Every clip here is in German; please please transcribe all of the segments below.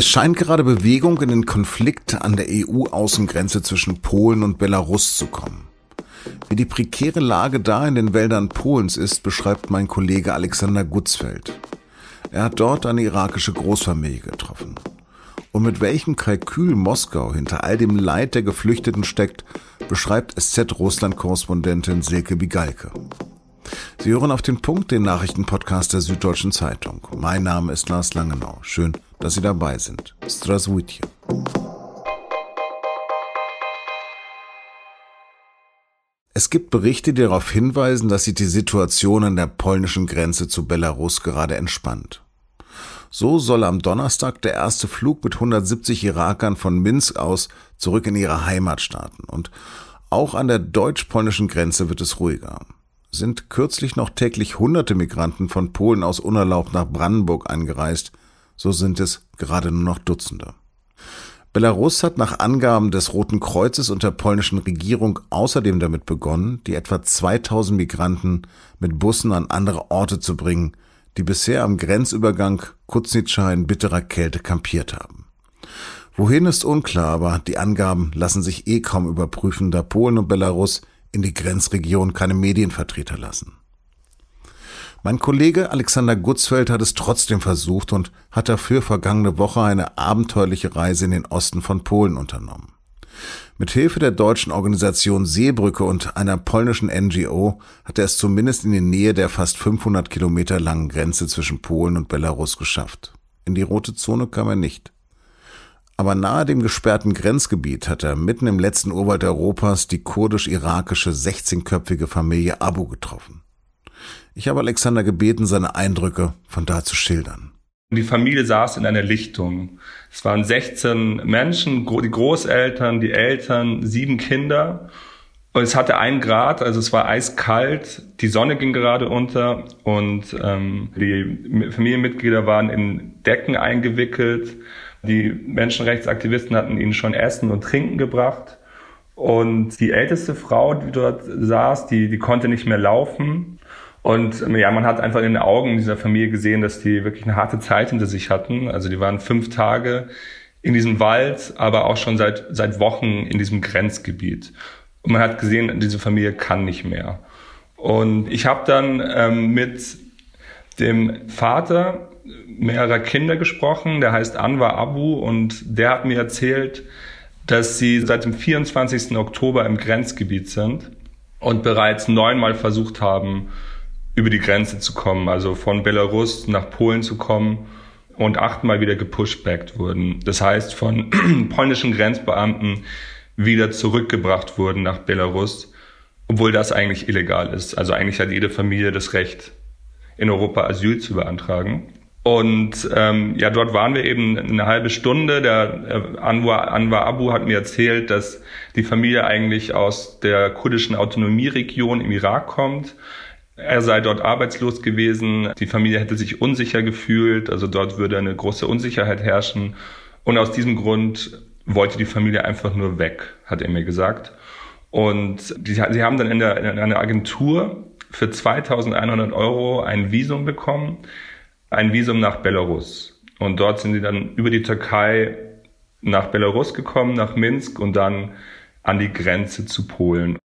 Es scheint gerade Bewegung in den Konflikt an der EU-Außengrenze zwischen Polen und Belarus zu kommen. Wie die prekäre Lage da in den Wäldern Polens ist, beschreibt mein Kollege Alexander Gutzfeld. Er hat dort eine irakische Großfamilie getroffen. Und mit welchem Kalkül Moskau hinter all dem Leid der Geflüchteten steckt, beschreibt SZ-Russland-Korrespondentin Silke Bigalke. Sie hören auf den Punkt den Nachrichtenpodcast der Süddeutschen Zeitung. Mein Name ist Lars Langenau. Schön, dass Sie dabei sind. Straswitje. Es gibt Berichte, die darauf hinweisen, dass sich die Situation an der polnischen Grenze zu Belarus gerade entspannt. So soll am Donnerstag der erste Flug mit 170 Irakern von Minsk aus zurück in ihre Heimat starten. Und auch an der deutsch-polnischen Grenze wird es ruhiger. Sind kürzlich noch täglich hunderte Migranten von Polen aus unerlaubt nach Brandenburg eingereist, so sind es gerade nur noch Dutzende. Belarus hat nach Angaben des Roten Kreuzes und der polnischen Regierung außerdem damit begonnen, die etwa 2000 Migranten mit Bussen an andere Orte zu bringen, die bisher am Grenzübergang Kuznitscha in bitterer Kälte kampiert haben. Wohin ist unklar, aber die Angaben lassen sich eh kaum überprüfen, da Polen und Belarus in die Grenzregion keine Medienvertreter lassen. Mein Kollege Alexander Gutzfeld hat es trotzdem versucht und hat dafür vergangene Woche eine abenteuerliche Reise in den Osten von Polen unternommen. Mit Hilfe der deutschen Organisation Seebrücke und einer polnischen NGO hat er es zumindest in die Nähe der fast 500 Kilometer langen Grenze zwischen Polen und Belarus geschafft. In die rote Zone kam er nicht. Aber nahe dem gesperrten Grenzgebiet hat er mitten im letzten Urwald Europas die kurdisch-irakische 16-köpfige Familie Abu getroffen. Ich habe Alexander gebeten, seine Eindrücke von da zu schildern. Die Familie saß in einer Lichtung. Es waren 16 Menschen, die Großeltern, die Eltern, sieben Kinder. Und es hatte ein Grad, also es war eiskalt, die Sonne ging gerade unter und ähm, die Familienmitglieder waren in Decken eingewickelt. Die Menschenrechtsaktivisten hatten ihnen schon Essen und Trinken gebracht. Und die älteste Frau, die dort saß, die, die konnte nicht mehr laufen. Und ja, man hat einfach in den Augen dieser Familie gesehen, dass die wirklich eine harte Zeit hinter sich hatten. Also die waren fünf Tage in diesem Wald, aber auch schon seit, seit Wochen in diesem Grenzgebiet. Und man hat gesehen, diese Familie kann nicht mehr. Und ich habe dann ähm, mit dem Vater mehrerer Kinder gesprochen, der heißt Anwar Abu und der hat mir erzählt, dass sie seit dem 24. Oktober im Grenzgebiet sind und bereits neunmal versucht haben, über die Grenze zu kommen, also von Belarus nach Polen zu kommen und achtmal wieder gepushbackt wurden. Das heißt, von polnischen Grenzbeamten wieder zurückgebracht wurden nach Belarus, obwohl das eigentlich illegal ist. Also eigentlich hat jede Familie das Recht, in Europa Asyl zu beantragen. Und ähm, ja, dort waren wir eben eine halbe Stunde. Der äh, Anwar, Anwar Abu hat mir erzählt, dass die Familie eigentlich aus der kurdischen Autonomieregion im Irak kommt. Er sei dort arbeitslos gewesen, die Familie hätte sich unsicher gefühlt, also dort würde eine große Unsicherheit herrschen. Und aus diesem Grund wollte die Familie einfach nur weg, hat er mir gesagt. Und die, sie haben dann in, der, in einer Agentur für 2100 Euro ein Visum bekommen, ein Visum nach Belarus. Und dort sind sie dann über die Türkei nach Belarus gekommen, nach Minsk und dann an die Grenze zu Polen.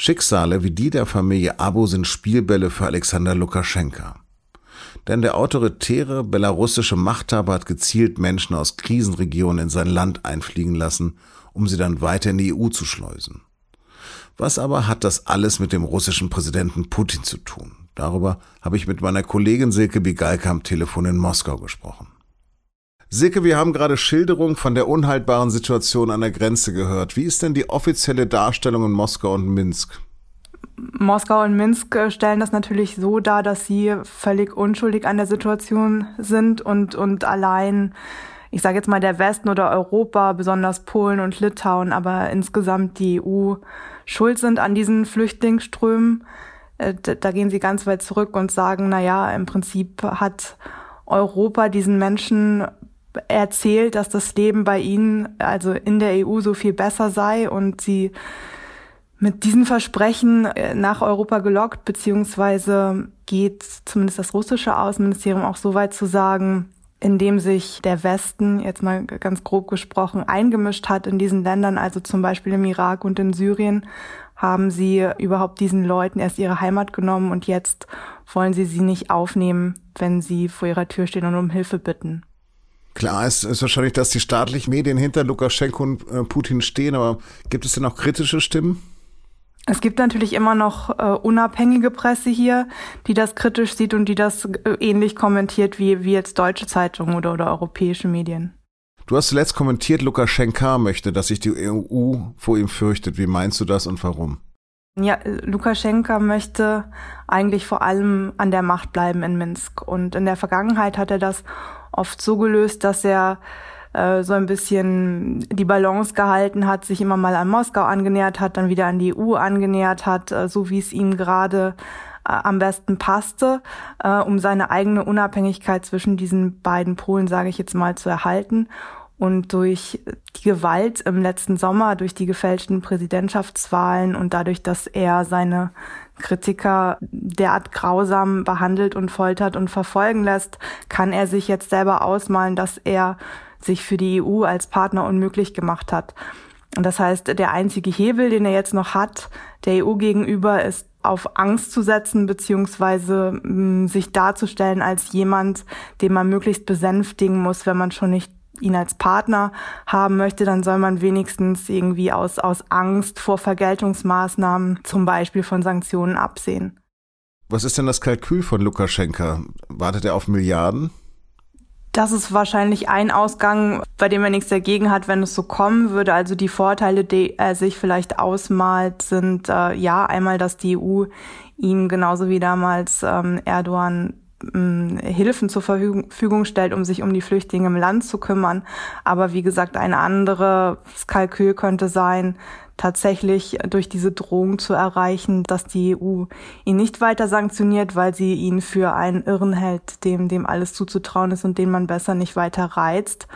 Schicksale wie die der Familie Abu sind Spielbälle für Alexander Lukaschenka. Denn der autoritäre belarussische Machthaber hat gezielt Menschen aus Krisenregionen in sein Land einfliegen lassen, um sie dann weiter in die EU zu schleusen. Was aber hat das alles mit dem russischen Präsidenten Putin zu tun? Darüber habe ich mit meiner Kollegin Silke Bigalka am Telefon in Moskau gesprochen. Silke, wir haben gerade Schilderung von der unhaltbaren Situation an der Grenze gehört. Wie ist denn die offizielle Darstellung in Moskau und Minsk? Moskau und Minsk stellen das natürlich so dar, dass sie völlig unschuldig an der Situation sind und, und allein, ich sage jetzt mal, der Westen oder Europa, besonders Polen und Litauen, aber insgesamt die EU schuld sind an diesen Flüchtlingsströmen. Äh, da gehen sie ganz weit zurück und sagen, na ja, im Prinzip hat Europa diesen Menschen erzählt, dass das Leben bei ihnen, also in der EU, so viel besser sei und sie mit diesen Versprechen äh, nach Europa gelockt, beziehungsweise geht zumindest das russische Außenministerium auch so weit zu sagen, indem sich der Westen, jetzt mal ganz grob gesprochen, eingemischt hat in diesen Ländern, also zum Beispiel im Irak und in Syrien, haben sie überhaupt diesen Leuten erst ihre Heimat genommen und jetzt wollen sie sie nicht aufnehmen, wenn sie vor ihrer Tür stehen und um Hilfe bitten. Klar ist, ist wahrscheinlich, dass die staatlichen Medien hinter Lukaschenko und äh, Putin stehen, aber gibt es denn auch kritische Stimmen? Es gibt natürlich immer noch äh, unabhängige Presse hier, die das kritisch sieht und die das äh, ähnlich kommentiert wie, wie jetzt deutsche Zeitungen oder, oder europäische Medien. Du hast zuletzt kommentiert, Lukaschenka möchte, dass sich die EU vor ihm fürchtet. Wie meinst du das und warum? Ja, Lukaschenka möchte eigentlich vor allem an der Macht bleiben in Minsk. Und in der Vergangenheit hat er das oft so gelöst, dass er äh, so ein bisschen die Balance gehalten hat, sich immer mal an Moskau angenähert hat, dann wieder an die EU angenähert hat, äh, so wie es ihm gerade äh, am besten passte, um seine eigene Unabhängigkeit zwischen diesen beiden Polen, sage ich jetzt mal, zu erhalten. Und durch die Gewalt im letzten Sommer, durch die gefälschten Präsidentschaftswahlen und dadurch, dass er seine Kritiker derart grausam behandelt und foltert und verfolgen lässt, kann er sich jetzt selber ausmalen, dass er sich für die EU als Partner unmöglich gemacht hat. Und das heißt, der einzige Hebel, den er jetzt noch hat, der EU gegenüber, ist auf Angst zu setzen, beziehungsweise mh, mm, sich darzustellen als jemand, den man möglichst besänftigen muss, wenn man schon nicht ihn als Partner haben möchte, dann soll man wenigstens irgendwie aus, aus Angst vor Vergeltungsmaßnahmen, zum Beispiel von Sanktionen, absehen. Was ist denn das Kalkül von Lukaschenka? Wartet er auf Milliarden? Das ist wahrscheinlich ein Ausgang, bei dem er nichts dagegen hat, wenn es so kommen würde. Also die Vorteile, die er sich vielleicht ausmalt, sind äh, ja einmal, dass die EU ihn genauso wie damals ähm, Erdogan Hilfen zur Verfügung stellt, um sich um die Flüchtlinge im Land zu kümmern. Aber wie gesagt, ein anderes Kalkül könnte sein, tatsächlich durch diese Drohung zu erreichen, dass die EU ihn nicht weiter sanktioniert, weil sie ihn für einen Irren hält, dem, dem alles zuzutrauen ist und den man besser nicht weiter reizt.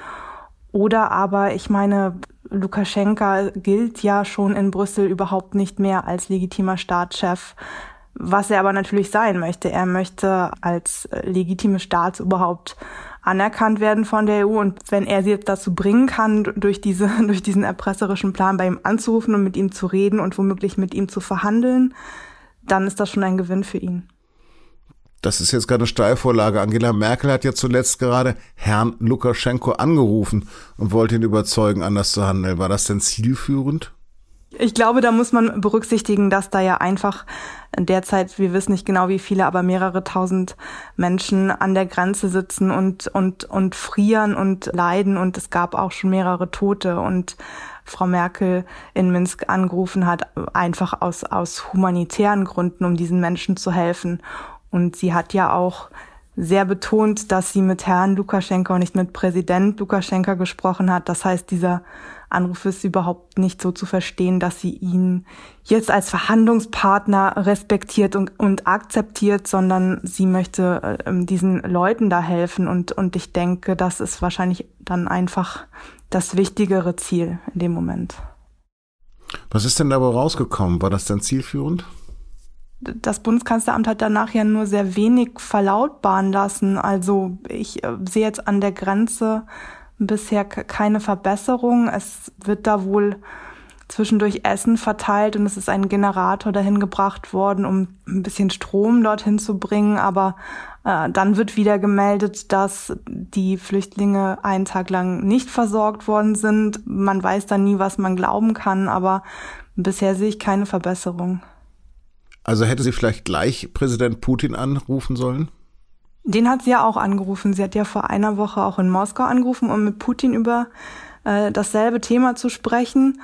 Oder aber, ich meine, Lukaschenka gilt ja schon in Brüssel überhaupt nicht mehr als legitimer Staatschef was er aber natürlich sein möchte. Er möchte als legitimes Staatsoberhaupt anerkannt werden von der EU und wenn er sie jetzt dazu bringen kann, durch diese, durch diesen erpresserischen Plan bei ihm anzurufen und mit ihm zu reden und womöglich mit ihm zu verhandeln, dann ist das schon ein Gewinn für ihn. Das ist jetzt gerade eine Steilvorlage. Angela Merkel hat ja zuletzt gerade Herrn Lukaschenko angerufen und wollte ihn überzeugen, anders zu handeln. War das denn zielführend? Ich glaube, da muss man berücksichtigen, dass da ja einfach derzeit, wir wissen nicht genau wie viele, aber mehrere tausend Menschen an der Grenze sitzen und, und, und frieren und leiden und es gab auch schon mehrere Tote und Frau Merkel in Minsk angerufen hat, einfach aus, aus humanitären Gründen, um diesen Menschen zu helfen. Und sie hat ja auch sehr betont, dass sie mit Herrn Lukaschenko und nicht mit Präsident Lukaschenko gesprochen hat. Das heißt, dieser Anruf ist überhaupt nicht so zu verstehen, dass sie ihn jetzt als Verhandlungspartner respektiert und, und akzeptiert, sondern sie möchte äh, diesen Leuten da helfen. Und, und ich denke, das ist wahrscheinlich dann einfach das wichtigere Ziel in dem Moment. Was ist denn dabei rausgekommen? War das denn zielführend? das Bundeskanzleramt hat danach ja nur sehr wenig verlautbaren lassen. Also ich äh, sehe jetzt an der Grenze bisher keine Verbesserung. Es wird da wohl zwischendurch Essen verteilt und es ist ein Generator dahin gebracht worden, um ein bisschen Strom dorthin zu bringen. Aber äh, dann wird wieder gemeldet, dass die Flüchtlinge einen Tag lang nicht versorgt worden sind. Man weiß dann nie, was man glauben kann, aber bisher sehe ich keine Verbesserung. Also hätte sie vielleicht gleich Präsident Putin anrufen sollen? Den hat sie ja auch angerufen. Sie hat ja vor einer Woche auch in Moskau angerufen, um mit Putin über äh, dasselbe Thema zu sprechen.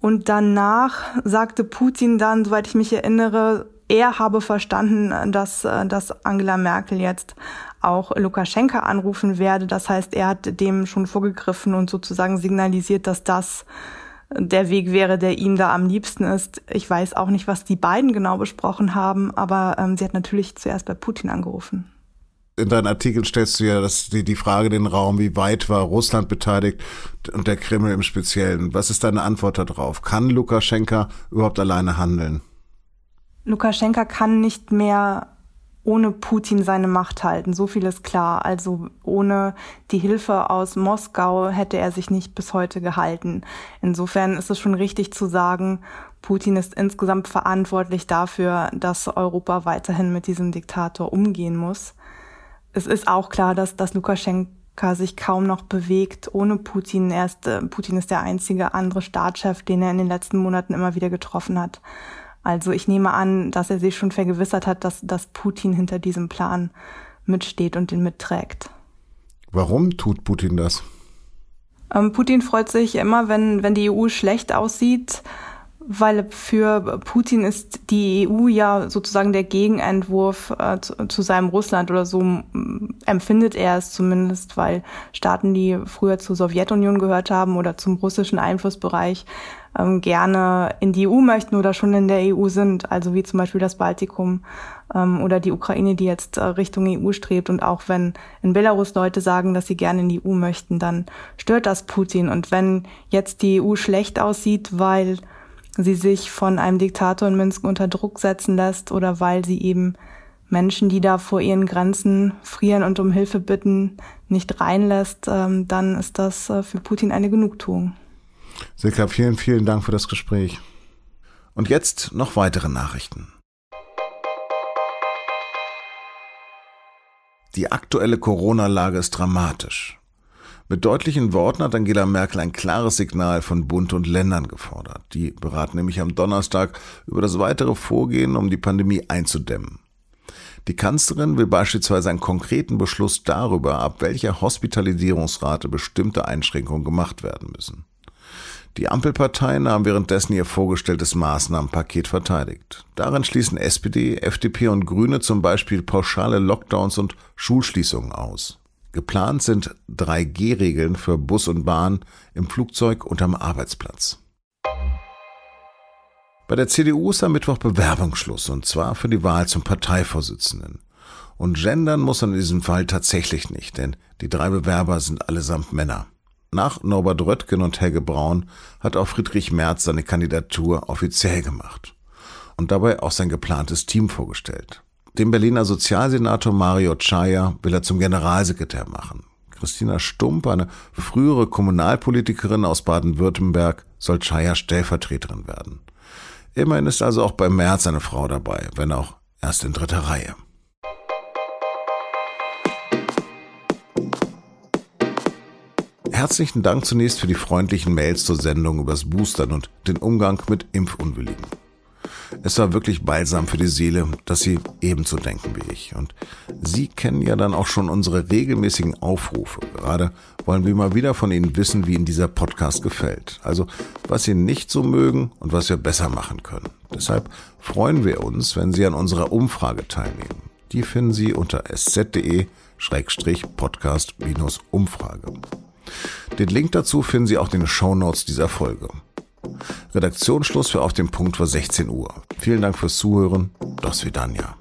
Und danach sagte Putin dann, soweit ich mich erinnere, er habe verstanden, dass, äh, dass Angela Merkel jetzt auch Lukaschenka anrufen werde. Das heißt, er hat dem schon vorgegriffen und sozusagen signalisiert, dass das der Weg wäre, der ihm da am liebsten ist. Ich weiß auch nicht, was die beiden genau besprochen haben, aber ähm, sie hat natürlich zuerst bei Putin angerufen in deinen Artikeln stellst du ja das, die, die Frage den Raum, wie weit war Russland beteiligt und der Kreml im Speziellen. Was ist deine Antwort darauf? Kann Lukaschenka überhaupt alleine handeln? Lukaschenka kann nicht mehr ohne Putin seine Macht halten. So viel ist klar. Also ohne die Hilfe aus Moskau hätte er sich nicht bis heute gehalten. Insofern ist es schon richtig zu sagen, Putin ist insgesamt verantwortlich dafür, dass Europa weiterhin mit diesem Diktator umgehen muss. Es ist auch klar, dass, dass Lukaschenka sich kaum noch bewegt ohne Putin. Er ist, äh, Putin ist der einzige andere Staatschef, den er in den letzten Monaten immer wieder getroffen hat. Also ich nehme an, dass er sich schon vergewissert hat, dass, dass Putin hinter diesem Plan mitsteht und den mitträgt. Warum tut Putin das? Ähm, Putin freut sich immer, wenn, wenn die EU schlecht aussieht, weil für Putin ist die EU ja sozusagen der Gegenentwurf äh, zu, zu, seinem Russland oder so empfindet er es zumindest, weil Staaten, die früher zur Sowjetunion gehört haben oder zum russischen Einflussbereich, ähm, gerne in die EU möchten oder schon in der EU sind, also wie zum Beispiel das Baltikum ähm, oder die Ukraine, die jetzt äh, Richtung EU strebt. Und auch wenn in Belarus Leute sagen, dass sie gerne in die EU möchten, dann stört das Putin. Und wenn jetzt die EU schlecht aussieht, weil sie sich von einem Diktator in Minsk unter Druck setzen lässt oder weil sie eben Menschen, die da vor ihren Grenzen frieren und um Hilfe bitten, nicht reinlässt, ähm, dann ist das äh, für Putin eine Genugtuung. Silka, vielen, vielen Dank für das Gespräch. Und jetzt noch weitere Nachrichten. Die aktuelle Corona-Lage ist dramatisch. Mit deutlichen Worten hat Angela Merkel ein klares Signal von Bund und Ländern gefordert. Die beraten nämlich am Donnerstag über das weitere Vorgehen, um die Pandemie einzudämmen. Die Kanzlerin will beispielsweise einen konkreten Beschluss darüber, ab welcher Hospitalisierungsrate bestimmte Einschränkungen gemacht werden müssen. Die Ampelparteien haben währenddessen ihr vorgestelltes Maßnahmenpaket verteidigt. Darin schließen SPD, FDP und Grüne zum Beispiel pauschale Lockdowns und Schulschließungen aus. Geplant sind 3G-Regeln für Bus und Bahn im Flugzeug und am Arbeitsplatz. Bei der CDU ist am Mittwoch Bewerbungsschluss und zwar für die Wahl zum Parteivorsitzenden. Und gendern muss in diesem Fall tatsächlich nicht, denn die drei Bewerber sind allesamt Männer. Nach Norbert Röttgen und Helge Braun hat auch Friedrich Merz seine Kandidatur offiziell gemacht und dabei auch sein geplantes Team vorgestellt. Den Berliner Sozialsenator Mario Chaya will er zum Generalsekretär machen. Christina Stump, eine frühere Kommunalpolitikerin aus Baden-Württemberg, soll Chaya Stellvertreterin werden. Immerhin ist also auch bei Merz eine Frau dabei, wenn auch erst in dritter Reihe. Herzlichen Dank zunächst für die freundlichen Mails zur Sendung übers Boostern und den Umgang mit Impfunwilligen. Es war wirklich balsam für die Seele, dass Sie ebenso denken wie ich. Und Sie kennen ja dann auch schon unsere regelmäßigen Aufrufe. Gerade wollen wir mal wieder von Ihnen wissen, wie Ihnen dieser Podcast gefällt. Also, was Sie nicht so mögen und was wir besser machen können. Deshalb freuen wir uns, wenn Sie an unserer Umfrage teilnehmen. Die finden Sie unter sz.de-podcast-umfrage. Den Link dazu finden Sie auch in den Show Notes dieser Folge. Redaktionsschluss für Auf dem Punkt war 16 Uhr. Vielen Dank fürs Zuhören. Das wird dann Vidania.